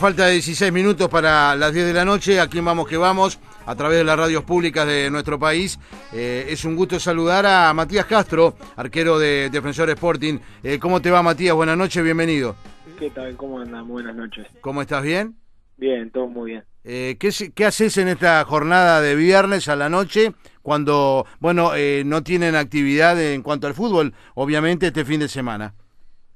Falta 16 minutos para las 10 de la noche, aquí Vamos que Vamos, a través de las radios públicas de nuestro país. Eh, es un gusto saludar a Matías Castro, arquero de Defensor Sporting. Eh, ¿Cómo te va Matías? Buenas noches, bienvenido. ¿Qué tal? ¿Cómo andas? Buenas noches. ¿Cómo estás? ¿Bien? Bien, todo muy bien. Eh, ¿qué, ¿qué, haces en esta jornada de viernes a la noche cuando, bueno, no tienen actividad en cuanto al fútbol, obviamente este fin de semana?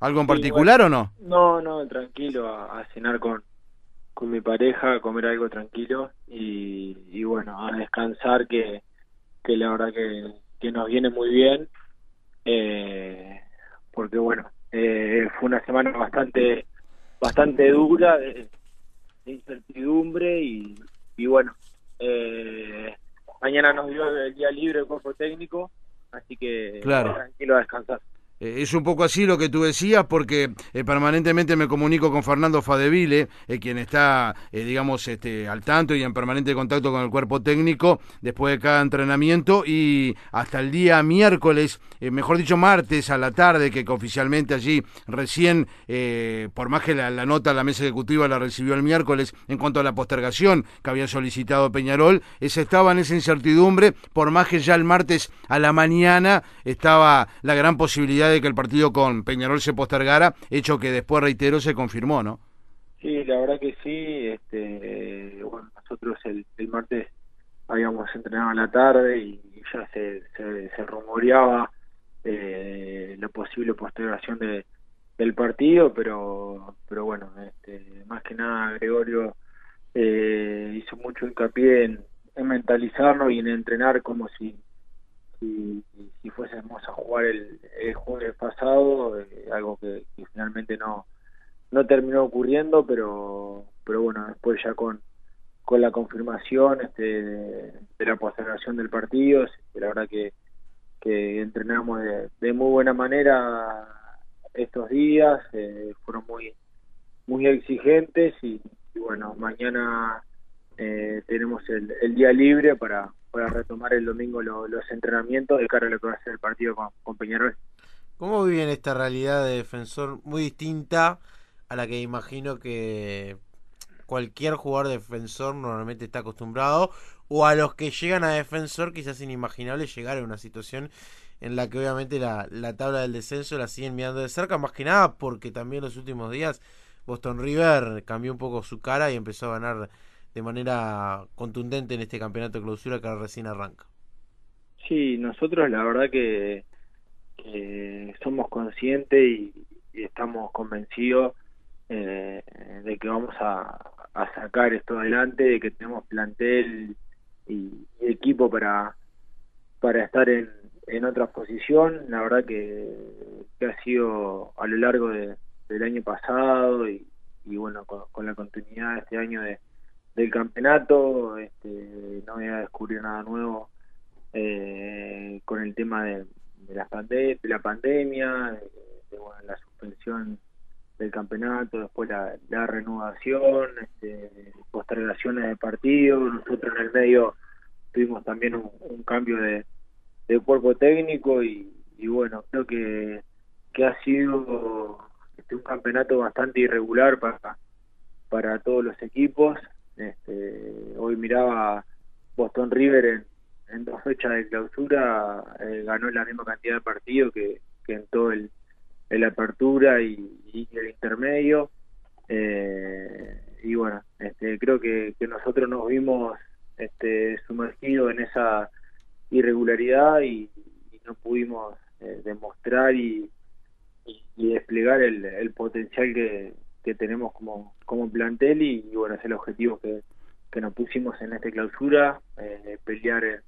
¿Algo en particular o no? No, no, tranquilo, a, cenar con, con mi pareja, a comer algo tranquilo y, bueno, a descansar que, que la verdad que, que nos viene muy bien, eh, porque bueno, eh, fue una semana bastante bastante dura de, incertidumbre y, y bueno, eh, mañana nos dio el día libre el cuerpo técnico, así que tranquilo a descansar. Eh, es un poco así lo que tú decías, porque eh, permanentemente me comunico con Fernando Fadeville, eh, quien está, digamos, este, al tanto y en permanente contacto con el cuerpo técnico después de cada entrenamiento y hasta el día miércoles, mejor dicho martes a la tarde, que oficialmente allí recién, por más que la, la, nota la mesa ejecutiva la recibió el miércoles en cuanto a la postergación que había solicitado Peñarol, ese estaba en esa incertidumbre, por más que ya el martes a la mañana estaba la gran posibilidad de que el partido con Peñarol se postergara, hecho que después, reitero, se confirmó, ¿no? Sí, la verdad que sí. Este, bueno, nosotros el, martes habíamos entrenado en la tarde y ya se, se, rumoreaba eh, la posible postergación de, del partido, pero, pero bueno, este, más que nada Gregorio eh, hizo mucho hincapié en, en mentalizarnos y en entrenar como si si, si fuésemos a jugar el, el jueves pasado, eh, algo que, finalmente no, no terminó ocurriendo, pero, pero bueno, después ya con, con la confirmación este, de, la postergación del partido, la verdad que, que entrenamos de, muy buena manera estos días, eh, fueron muy, muy exigentes y, bueno, mañana eh, tenemos el, el día libre para, para retomar el domingo los entrenamientos de cara a lo que va a ser el partido con, Peñarol. ¿Cómo viven esta realidad de defensor muy distinta a la que imagino que cualquier jugador defensor normalmente está acostumbrado o a los que llegan a defensor quizás inimaginable llegar a una situación en la que obviamente la, la tabla del descenso la siguen mirando de cerca, más que nada porque también los últimos días Boston River cambió un poco su cara y empezó a ganar de manera contundente en este campeonato de clausura que recién arranca. Sí, nosotros la verdad que, somos conscientes y, estamos convencidos eh, de que vamos a, sacar esto adelante, de que tenemos plantel y, equipo para, para estar en, en otra posición. La verdad que, ha sido a lo largo del año pasado y, bueno, con, la continuidad de este año de, del campeonato, este, no voy a descubrir nada nuevo eh, con el tema de, de, la, de la pandemia, de, bueno, la suspensión del campeonato, después la, renovación, este, postergaciones de partido, nosotros en el medio tuvimos también un, cambio de, cuerpo técnico y, y, bueno, creo que, que ha sido este, un campeonato bastante irregular para, para todos los equipos, este, hoy miraba Boston River en, dos fechas de clausura, eh, ganó la misma cantidad de partidos que, en todo el, apertura y, el intermedio. Eh, y bueno, este, creo que, nosotros nos vimos este, sumergidos en esa irregularidad y, no pudimos eh, demostrar y, desplegar el potencial que, que tenemos como, como plantel y, bueno, es el objetivo que, que nos pusimos en esta clausura, eh, pelear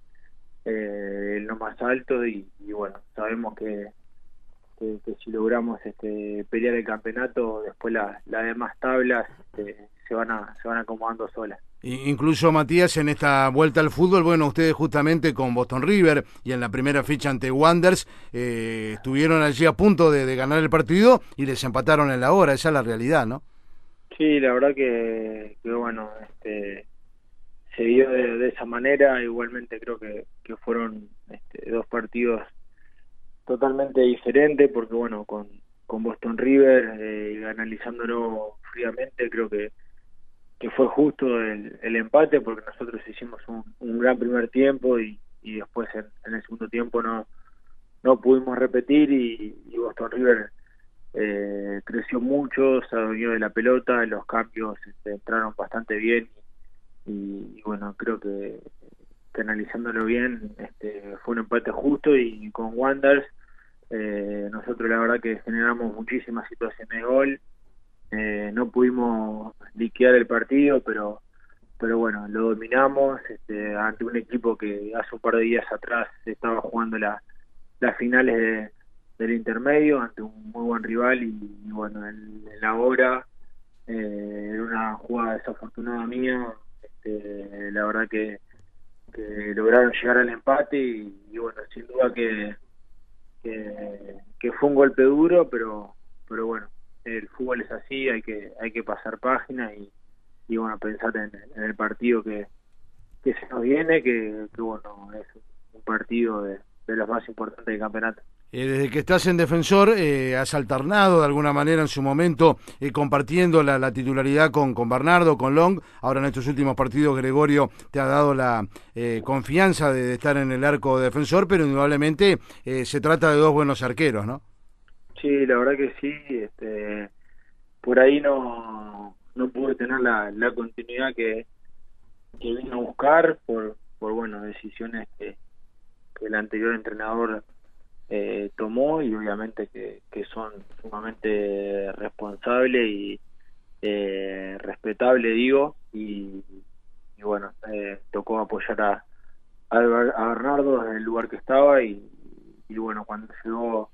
eh, el no más alto y, bueno, sabemos que, que, si logramos este, pelear el campeonato, después las la demás tablas este, se van a, se van acomodando solas. Incluso Matías en esta vuelta al fútbol, bueno, ustedes justamente con Boston River y en la primera ficha ante Wanders eh, estuvieron allí a punto de, ganar el partido y les empataron en la hora, esa es la realidad, ¿no? Sí, la verdad que, bueno, este, se dio de, esa manera, igualmente creo que, que fueron este, dos partidos totalmente diferentes, porque bueno, con, con Boston River, eh, analizándolo fríamente, creo que que fue justo el, el empate porque nosotros hicimos un, un gran primer tiempo y, y después en, el segundo tiempo no no pudimos repetir y, y Boston River eh, creció mucho, se adueñó de la pelota, los cambios este, entraron bastante bien y, bueno, creo que, que analizándolo bien este, fue un empate justo y con Wanders eh, nosotros la verdad que generamos muchísimas situaciones de gol, eh, no pudimos liquidar el partido, pero pero bueno, lo dominamos este, ante un equipo que hace un par de días atrás estaba jugando la, las finales de, del intermedio ante un muy buen rival y, bueno, en, la hora, eh, en una jugada desafortunada mía, este, la verdad que, que lograron llegar al empate y, bueno, sin duda que, que, fue un golpe duro, pero pero bueno, el fútbol es así, hay que hay que pasar página y, bueno, pensar en, en, el partido que, que se nos viene, que, que bueno, es un partido de los más importantes del campeonato. Eh, desde que estás en defensor, eh, has alternado de alguna manera en su momento eh, compartiendo la, la, titularidad con, con Bernardo, con Long. Ahora en estos últimos partidos Gregorio te ha dado la eh, confianza de, estar en el arco defensor, pero indudablemente se trata de dos buenos arqueros, ¿no? Sí, la verdad que sí. Este, por ahí no, no pude tener la, la continuidad que, que vine a buscar por, por bueno, decisiones que el anterior entrenador eh, tomó y obviamente que, que son sumamente responsables y eh, respetable digo y, bueno eh, tocó apoyar a, a, Bernardo en el lugar que estaba y, y bueno cuando llegó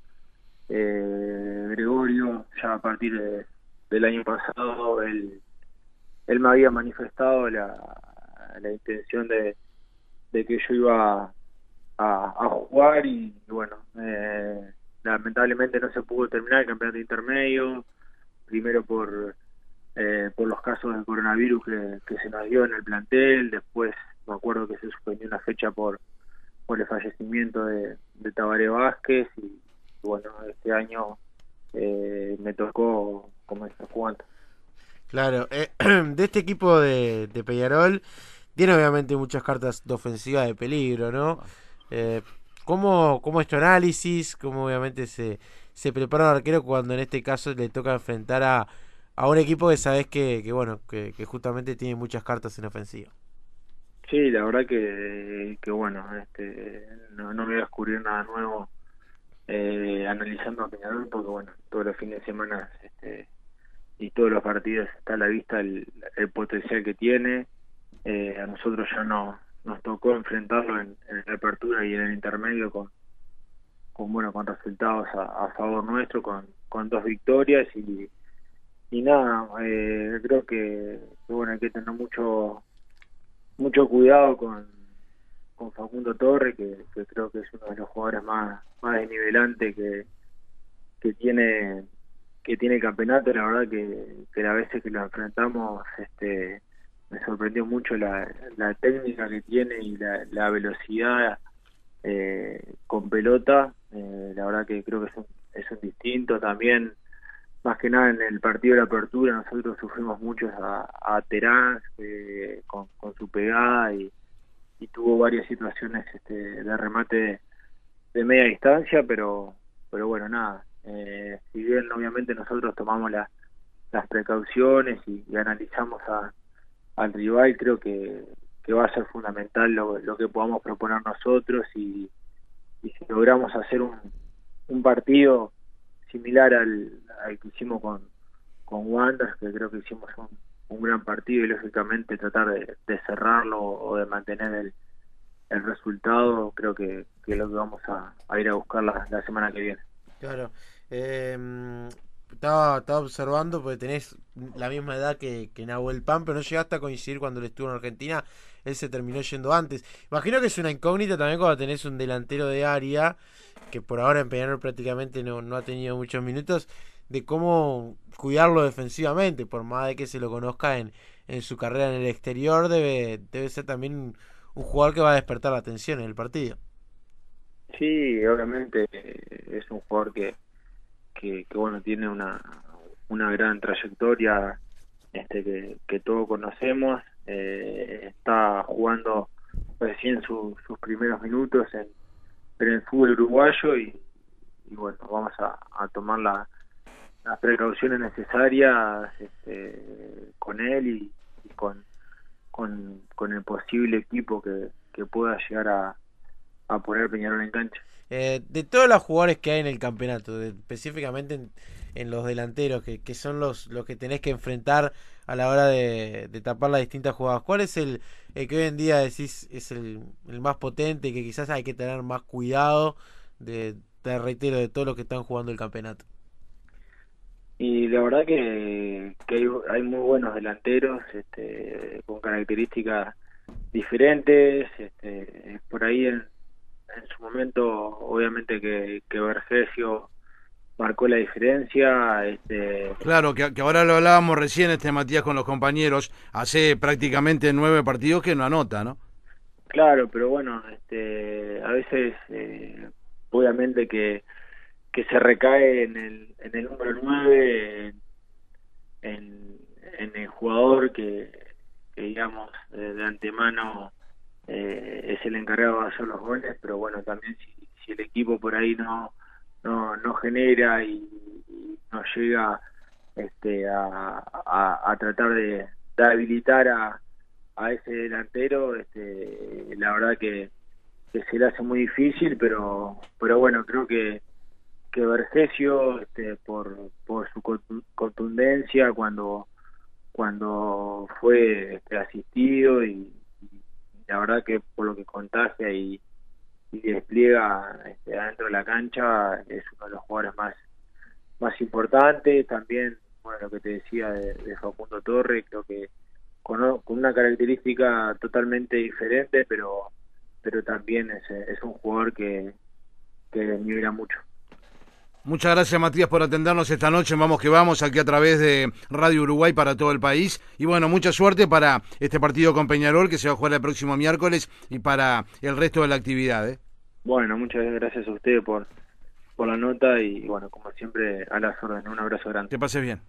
eh, Gregorio ya a partir de, del año pasado él él me había manifestado la, la intención de, de que yo iba a, a jugar y, y bueno, eh, lamentablemente no se pudo terminar el campeonato intermedio, primero por eh, por los casos de coronavirus que, que se nos dio en el plantel, después me acuerdo que se suspendió una fecha por por el fallecimiento de, de Tabaré Vázquez y, y bueno, este año eh, me tocó como está jugando. Claro, eh, de este equipo de, de Peñarol tiene obviamente muchas cartas de ofensiva de peligro, ¿no? Eh, ¿cómo, ¿Cómo es tu análisis? ¿Cómo obviamente se, se prepara un arquero cuando en este caso le toca enfrentar a, a un equipo que sabes que, que bueno, que, justamente tiene muchas cartas en ofensiva? Sí, la verdad que, que bueno, este, no, no voy a descubrir nada nuevo eh, analizando a Peñarol porque bueno, todos los fines de semana este, y todos los partidos está a la vista el, el potencial que tiene. Eh, a nosotros ya no, nos tocó enfrentarlo en, en, la apertura y en el intermedio con, bueno con resultados a, a favor nuestro con, dos victorias y y nada eh, creo que, bueno hay que tener mucho mucho cuidado con con Facundo Torre que, creo que es uno de los jugadores más más desnivelante que que tiene que tiene el campeonato. La verdad que, que las veces que lo enfrentamos este me sorprendió mucho la, la técnica que tiene y la, la velocidad eh, con pelota. Eh, la verdad que creo que es un, es un distinto. También, más que nada en el partido de apertura, nosotros sufrimos mucho a, a Terán eh, con, su pegada y, tuvo varias situaciones este, de remate de, media distancia, pero, pero bueno, nada. Eh, si bien obviamente nosotros tomamos la, las precauciones y analizamos a al rival creo que, que va a ser fundamental lo, que podamos proponer nosotros y, si logramos hacer un, un partido similar al, al que hicimos con, con Wanders, que creo que hicimos un, un gran partido y lógicamente tratar de, cerrarlo o de mantener el, el resultado, creo que, que es lo que vamos a, a ir a buscar la, la semana que viene. Claro. Eh, estaba, estaba observando porque tenés la misma edad que, que Nahuel Pan, pero no llegaste a coincidir cuando él estuvo en Argentina. Él se terminó yendo antes. Imagino que es una incógnita también cuando tenés un delantero de área, que por ahora en Peñarol prácticamente no, no ha tenido muchos minutos, de cómo cuidarlo defensivamente, por más de que se lo conozca en, en su carrera en el exterior, debe, debe ser también un, un jugador que va a despertar la atención en el partido. Sí, obviamente es un jugador que que, que bueno tiene una una gran trayectoria este que, que todos conocemos, eh, está jugando recién sus primeros minutos en, en el fútbol uruguayo y, bueno, vamos a, tomar las precauciones necesarias este, con él y, con, con, el posible equipo que, que pueda llegar a, a poner Peñarol en cancha. Eh, de todos los jugadores que hay en el campeonato, específicamente en, los delanteros, que, que, son los, los que tenés que enfrentar a la hora de, tapar las distintas jugadas, ¿cuál es el, que hoy en día decís es el, más potente y que quizás hay que tener más cuidado de, te reitero, de todos los que están jugando el campeonato? Y la verdad que, que hay, muy buenos delanteros este, con características diferentes. Este, por ahí en, en su momento, obviamente que, que Vergesio marcó la diferencia. Este... Claro, que, ahora lo hablábamos recién, este Matías, con los compañeros, hace prácticamente nueve partidos que no anota, ¿no? Claro, pero bueno, este, a veces, eh, obviamente que, que se recae en el, en el número nueve, en, en el jugador que, que digamos, de antemano eh, es el encargado de hacer los goles, pero bueno, también si, si el equipo por ahí no, no, no genera y, no llega este, a, a, tratar de, habilitar a, a ese delantero, este, la verdad que, se le hace muy difícil, pero, pero bueno, creo que que Vergesio este, por, por su contundencia cuando cuando fue este, asistido y, la verdad que por lo que contagia y, despliega este, adentro de la cancha es uno de los jugadores más más importantes. También bueno lo que te decía de, Facundo Torre creo que con, con, una característica totalmente diferente pero pero también es, es un jugador que que mira mucho Muchas gracias Matías por atendernos esta noche. Vamos que vamos aquí a través de Radio Uruguay para todo el país. Y bueno, mucha suerte para este partido con Peñarol que se va a jugar el próximo miércoles y para el resto de la actividad. ¿eh? Bueno, muchas gracias a usted por, por la nota y bueno, como siempre a las órdenes. Un abrazo grande. Que pases bien.